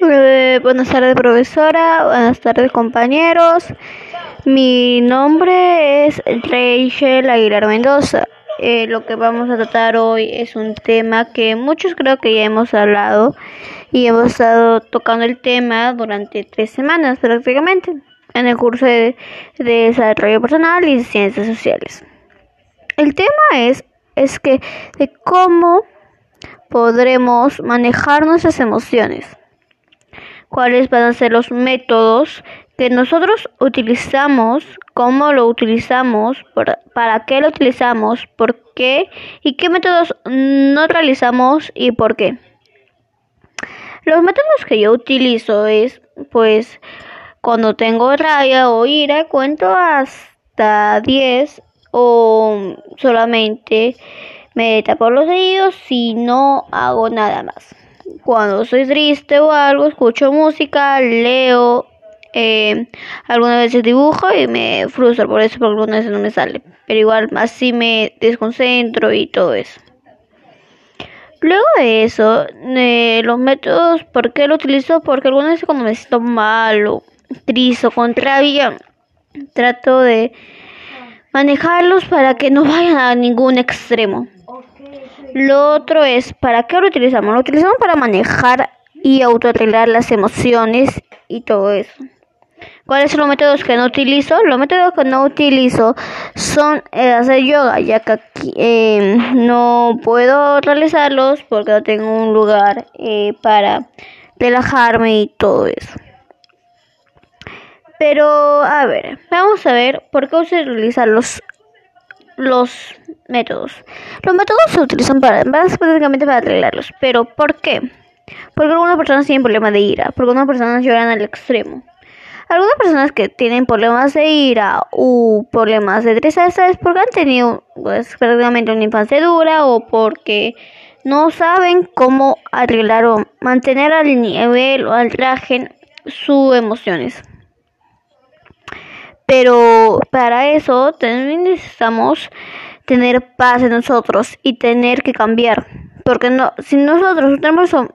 Eh, buenas tardes, profesora. Buenas tardes, compañeros. Mi nombre es Rachel Aguilar Mendoza. Eh, lo que vamos a tratar hoy es un tema que muchos creo que ya hemos hablado y hemos estado tocando el tema durante tres semanas prácticamente en el curso de, de desarrollo personal y ciencias sociales. El tema es, es que de cómo podremos manejar nuestras emociones cuáles van a ser los métodos que nosotros utilizamos, cómo lo utilizamos, para qué lo utilizamos, por qué y qué métodos no realizamos y por qué. Los métodos que yo utilizo es, pues, cuando tengo rabia o ira, cuento hasta 10 o solamente me tapo los oídos si no hago nada más cuando soy triste o algo, escucho música, leo, eh, algunas veces dibujo y me frustro por eso, porque algunas veces no me sale. Pero igual así me desconcentro y todo eso. Luego de eso, eh, los métodos, ¿por qué lo utilizo? Porque algunas veces cuando me siento mal o triste o con rabia, trato de manejarlos para que no vayan a ningún extremo. Lo otro es, ¿para qué lo utilizamos? Lo utilizamos para manejar y autoarreglar las emociones y todo eso. ¿Cuáles son los métodos que no utilizo? Los métodos que no utilizo son eh, hacer yoga, ya que aquí eh, no puedo realizarlos porque no tengo un lugar eh, para relajarme y todo eso. Pero, a ver, vamos a ver por qué se utilizan los los métodos. Los métodos se utilizan para, básicamente para arreglarlos. Pero ¿por qué? Porque algunas personas tienen problemas de ira, porque algunas personas lloran al extremo. Algunas personas que tienen problemas de ira u problemas de tristeza es porque han tenido pues, prácticamente una infancia dura o porque no saben cómo arreglar o mantener al nivel o al traje sus emociones. Para eso también necesitamos tener paz en nosotros y tener que cambiar. Porque no, si nosotros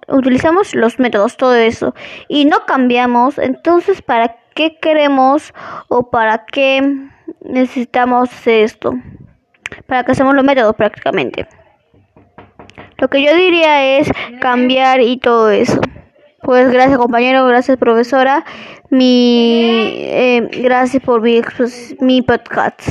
utilizamos los métodos, todo eso, y no cambiamos, entonces ¿para qué queremos o para qué necesitamos esto? Para que hacemos los métodos prácticamente. Lo que yo diría es cambiar y todo eso. Pues gracias compañero, gracias profesora, mi, eh, gracias por mi, mi podcast.